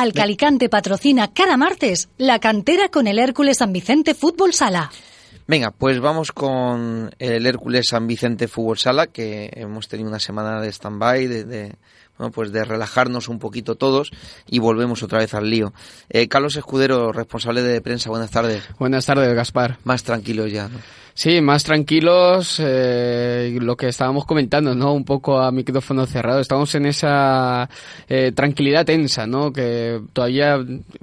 Alcalicante patrocina cada martes la cantera con el Hércules San Vicente Fútbol Sala. Venga, pues vamos con el Hércules San Vicente Fútbol Sala, que hemos tenido una semana de stand-by, de, de, bueno, pues de relajarnos un poquito todos y volvemos otra vez al lío. Eh, Carlos Escudero, responsable de prensa, buenas tardes. Buenas tardes, Gaspar. Más tranquilos ya, ¿no? Sí, más tranquilos, eh, lo que estábamos comentando, ¿no? Un poco a micrófono cerrado. Estamos en esa eh, tranquilidad tensa, ¿no? Que todavía,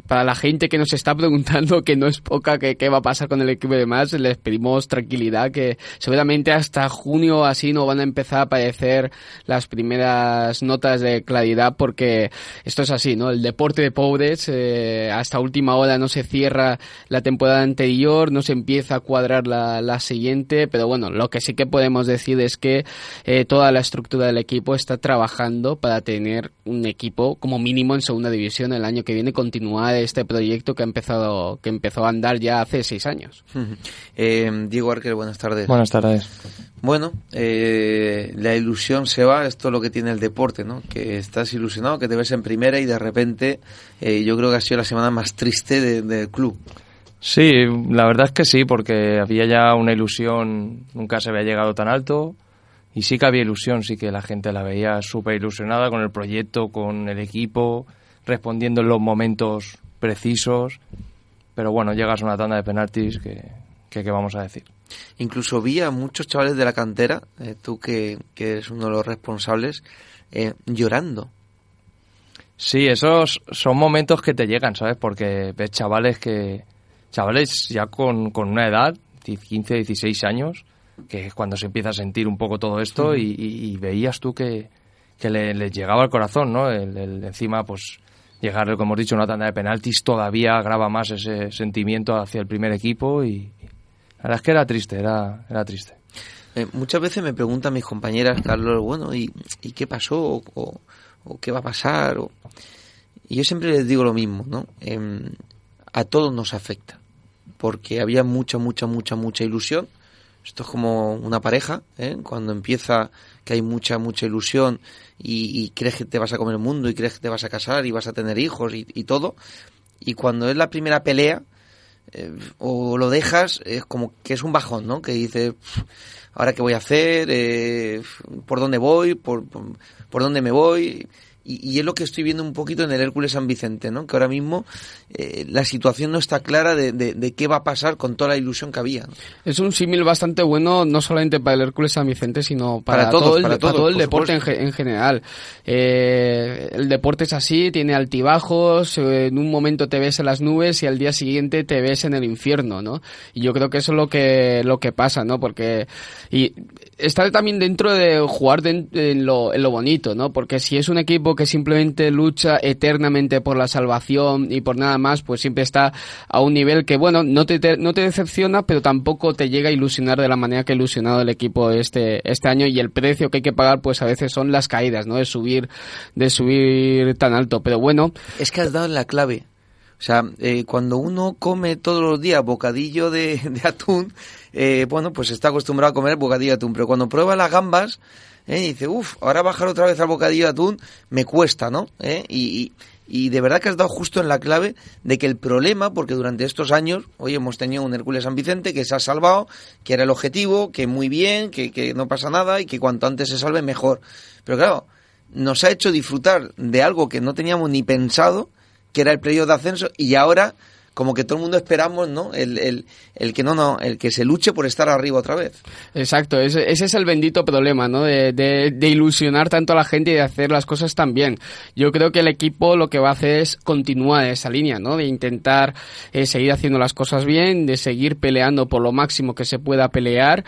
para la gente que nos está preguntando, que no es poca, que qué va a pasar con el equipo de más, les pedimos tranquilidad, que seguramente hasta junio así no van a empezar a aparecer las primeras notas de claridad, porque esto es así, ¿no? El deporte de pobres, eh, hasta última hora no se cierra la temporada anterior, no se empieza a cuadrar la siguiente, pero bueno, lo que sí que podemos decir es que eh, toda la estructura del equipo está trabajando para tener un equipo como mínimo en segunda división el año que viene, continuar este proyecto que ha empezado, que empezó a andar ya hace seis años. eh, Diego Arquer, buenas tardes. Buenas tardes. Bueno, eh, la ilusión se va, esto es lo que tiene el deporte, ¿no? Que estás ilusionado, que te ves en primera y de repente eh, yo creo que ha sido la semana más triste de, del club. Sí, la verdad es que sí, porque había ya una ilusión, nunca se había llegado tan alto y sí que había ilusión, sí que la gente la veía súper ilusionada con el proyecto, con el equipo, respondiendo en los momentos precisos, pero bueno, llegas a una tanda de penaltis que, que ¿qué vamos a decir? Incluso vi a muchos chavales de la cantera, eh, tú que, que, eres uno de los responsables, eh, llorando. Sí, esos son momentos que te llegan, ¿sabes? Porque ves chavales que chavales ya con, con una edad, 15, 16 años, que es cuando se empieza a sentir un poco todo esto y, y, y, veías tú que, que les le llegaba al corazón, ¿no? El, el, encima, pues, llegar, como hemos dicho, a una tanda de penaltis todavía agrava más ese sentimiento hacia el primer equipo y la verdad es que era triste, era, era triste. Eh, muchas veces me preguntan mis compañeras, Carlos, bueno, ¿y, y qué pasó? O, o, o, qué va a pasar? O... Y yo siempre les digo lo mismo, ¿no? Eh, a todos nos afecta, porque había mucha, mucha, mucha, mucha ilusión. Esto es como una pareja, ¿eh? cuando empieza que hay mucha, mucha ilusión y, crees que te vas a comer el mundo y crees que te vas a casar y vas a tener hijos y, y todo. Y cuando es la primera pelea, eh, o lo dejas, es como que es un bajón, ¿no? Que dices, ahora qué voy a hacer, eh, por dónde voy, por, por, por dónde me voy y, y, es lo que estoy viendo un poquito en el Hércules San Vicente, ¿no? Que ahora mismo eh, la situación no está clara de, de, de, qué va a pasar con toda la ilusión que había. ¿no? Es un símil bastante bueno, no solamente para el Hércules San Vicente, sino para, para todos, todo el, para todo el deporte en, en, general. Eh, el deporte es así, tiene altibajos, eh, en un momento te ves en las nubes y al día siguiente te ves en el infierno, ¿no? Y yo creo que eso es lo que, lo que pasa, ¿no? Porque, y está también dentro de jugar de, en, lo, en lo bonito, ¿no? Porque si es un equipo que simplemente lucha eternamente por la salvación y por nada más, pues siempre está a un nivel que, bueno, no te, no te decepciona, pero tampoco te llega a ilusionar de la manera que ha ilusionado el equipo este, este año y el precio que hay que pagar, pues a veces son las caídas, ¿no? De subir, de subir tan alto. Pero bueno. Es que has dado la clave. O sea, eh, cuando uno come todos los días bocadillo de, de atún, eh, bueno, pues está acostumbrado a comer bocadillo de atún, pero cuando prueba las gambas, eh, dice, uff, ahora bajar otra vez al bocadillo de atún me cuesta, ¿no? Eh, y, y, y, de verdad que has dado justo en la clave de que el problema, porque durante estos años, hoy hemos tenido un Hércules San Vicente que se ha salvado, que era el objetivo, que muy bien, que, que no pasa nada y que cuanto antes se salve mejor. Pero claro, nos ha hecho disfrutar de algo que no teníamos ni pensado, que era el periodo de ascenso, y ahora como que todo el mundo esperamos, ¿no? El, el, el, que no, no, el que se luche por estar arriba otra vez. Exacto, ese, ese es el bendito problema, ¿no? De, de, de, ilusionar tanto a la gente y de hacer las cosas tan bien. Yo creo que el equipo lo que va a hacer es continuar esa línea, ¿no? De intentar eh, seguir haciendo las cosas bien, de seguir peleando por lo máximo que se pueda pelear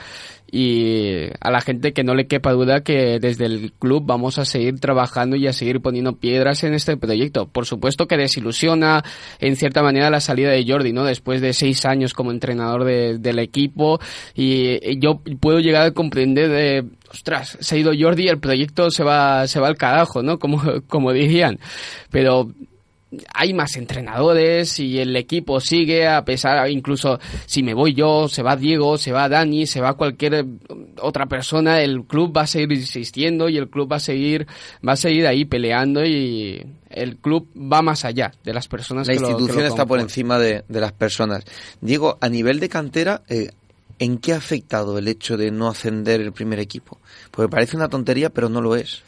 y a la gente que no le quepa duda que desde el club vamos a seguir trabajando y a seguir poniendo piedras en este proyecto. Por supuesto que desilusiona en cierta manera la salida de Jordi, ¿no? Después de seis años como entrenador del equipo y yo puedo llegar a comprender de ostras, se ha ido Jordi, el proyecto se va, se va al carajo, ¿no? Como, como dirían. Pero hay más entrenadores y el equipo sigue a pesar, incluso si me voy yo, se va Diego, se va Dani, se va cualquier otra persona, el club va a seguir insistiendo y el club va a seguir, va a seguir ahí peleando y el club va más allá de las personas. La institución está por encima de, las personas. Diego, a nivel de cantera, eh, ¿en qué ha afectado el hecho de no ascender el primer equipo? Porque parece una tontería, pero no lo es.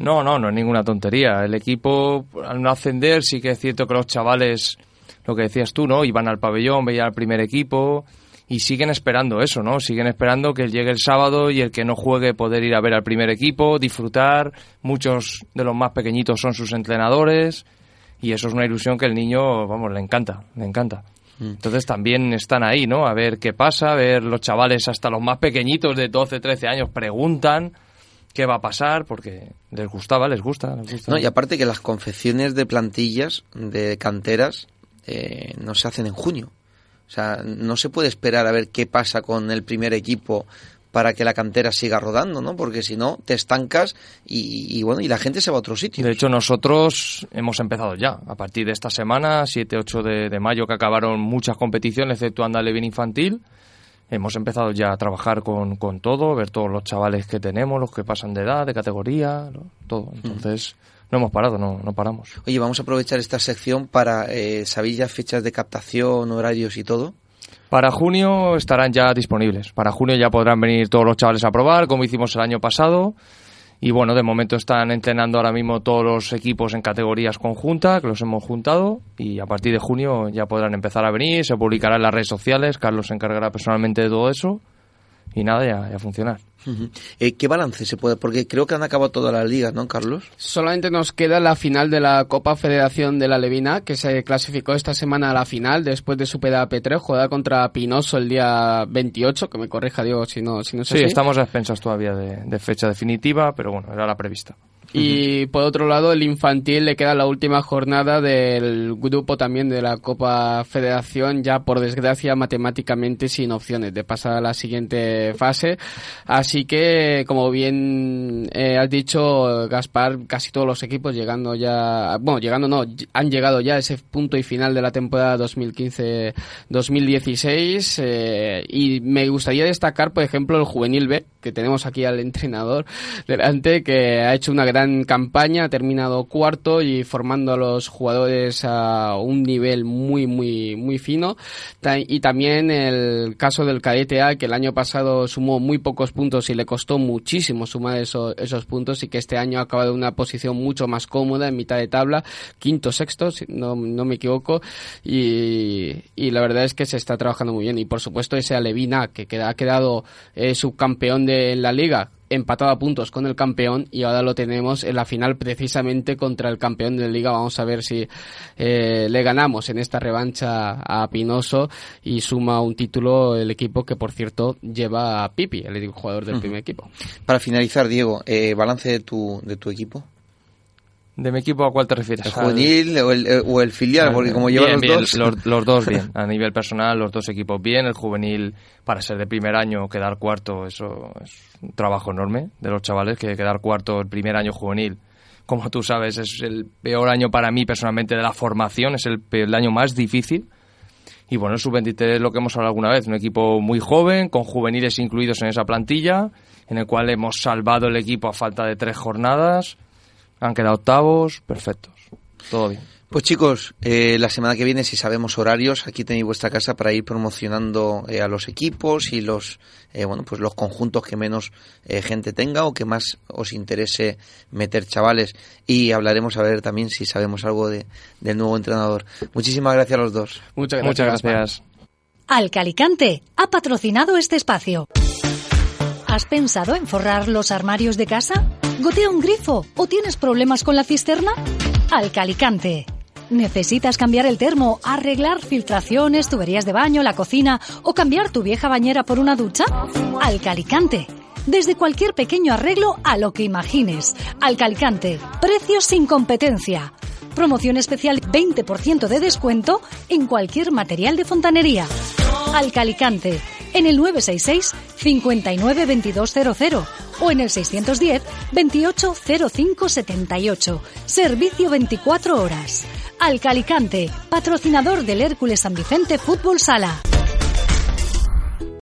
No, no, no es ninguna tontería. El equipo, al no ascender, sí que es cierto que los chavales, lo que decías tú, ¿no? Iban al pabellón, veían al primer equipo y siguen esperando eso, ¿no? Siguen esperando que llegue el sábado y el que no juegue poder ir a ver al primer equipo, disfrutar. Muchos de los más pequeñitos son sus entrenadores y eso es una ilusión que el niño, vamos, le encanta, le encanta. Mm. Entonces también están ahí, ¿no? A ver qué pasa, a ver los chavales, hasta los más pequeñitos de 12, 13 años, preguntan qué va a pasar, porque les gustaba, les gusta. No, y aparte que las confecciones de plantillas, de canteras, eh, no se hacen en junio. O sea, no se puede esperar a ver qué pasa con el primer equipo para que la cantera siga rodando, ¿no? Porque si no, te estancas y, bueno, y la gente se va a otro sitio. De hecho, nosotros hemos empezado ya. A partir de esta semana, 7-8 de, de, mayo, que acabaron muchas competiciones, excepto Andale Infantil, hemos empezado ya a trabajar con, con, todo, ver todos los chavales que tenemos, los que pasan de edad, de categoría, todo. Entonces, no hemos parado, no, no paramos. Oye, vamos a aprovechar esta sección para, eh, ¿sabéis ya fechas de captación, horarios y todo? Para junio estarán ya disponibles. Para junio ya podrán venir todos los chavales a probar, como hicimos el año pasado. Y bueno, de momento están entrenando ahora mismo todos los equipos en categorías conjuntas, que los hemos juntado, y a partir de junio ya podrán empezar a venir, se publicará en las redes sociales, Carlos se encargará personalmente de todo eso, y nada, ya, ya a funcionar. Eh, ¿Qué balance se puede? Porque creo que han acabado todas las ligas, ¿no, Carlos? Solamente nos queda la final de la Copa Federación de la Levina, que se clasificó esta semana a la final después de su P3, jugada contra Pinoso el día 28, que me corrija Diego si no, si no Sí, estamos a expensas todavía de fecha definitiva, pero bueno, era la prevista. Y por otro lado, el infantil le queda la última jornada del grupo también de la Copa Federación, ya por desgracia matemáticamente sin opciones de pasar a la siguiente fase. Así que, como bien eh, has dicho, Gaspar, casi todos los equipos llegando ya, bueno, llegando no, han llegado ya a ese punto y final de la temporada 2015-2016. Eh, y me gustaría destacar, por ejemplo, el juvenil B, que tenemos aquí al entrenador delante, que ha hecho una gran campaña, ha terminado cuarto y formando a los jugadores a un nivel muy, muy, muy fino. Y también el caso del cadete A, que el año pasado sumó muy pocos puntos y le costó muchísimo sumar esos, esos puntos y que este año ha acabado en una posición mucho más cómoda en mitad de tabla, quinto, sexto, si no, no me equivoco. Y, y, la verdad es que se está trabajando muy bien. Y por supuesto ese Alevina, que ha quedado eh, subcampeón de la liga, empatado a puntos con el campeón y ahora lo tenemos en la final precisamente contra el campeón de la liga. Vamos a ver si eh, le ganamos en esta revancha a Pinoso y suma un título el equipo que por cierto lleva a Pipi, el jugador del primer equipo. Para finalizar, Diego, eh, balance de tu, de tu equipo. ¿De mi equipo a cuál te refieres? ¿El juvenil o, el, eh, o el, filial? Ah, porque como llevan los dos... Los, dos bien. A nivel personal, los dos equipos bien. El juvenil, para ser de primer año, quedar cuarto, eso es un trabajo enorme de los chavales, que quedar cuarto el primer año juvenil, como tú sabes, es el peor año para mí personalmente de la formación, es el, el año más difícil. Y bueno, el sub-23 es lo que hemos hablado alguna vez, un equipo muy joven, con juveniles incluidos en esa plantilla, en el cual hemos salvado el equipo a falta de tres jornadas han quedado octavos, perfectos. Todo bien. Pues chicos, eh, la semana que viene, si sabemos horarios, aquí tenéis vuestra casa para ir promocionando eh, a los equipos y los, eh, bueno, pues los conjuntos que menos gente tenga o que más os interese meter chavales. Y hablaremos a ver también si sabemos algo de, del nuevo entrenador. Muchísimas gracias a los dos. Muchas gracias. Muchas gracias. Alcalicante ha patrocinado este espacio. ¿Has pensado en forrar los armarios de casa? ¿Gotea un grifo o tienes problemas con la cisterna? Alcalicante ¿Necesitas cambiar el termo, arreglar filtraciones, tuberías de baño, la cocina o cambiar tu vieja bañera por una ducha? Alcalicante. Desde cualquier pequeño arreglo a lo que imagines. Alcalicante. Precios sin competencia. Promoción especial 20% de descuento en cualquier material de fontanería. Alcalicante. En el 966 59 2200 o en el 610 28 05 78. Servicio 24 horas. Alcalicante, patrocinador del Hércules San Vicente Fútbol Sala.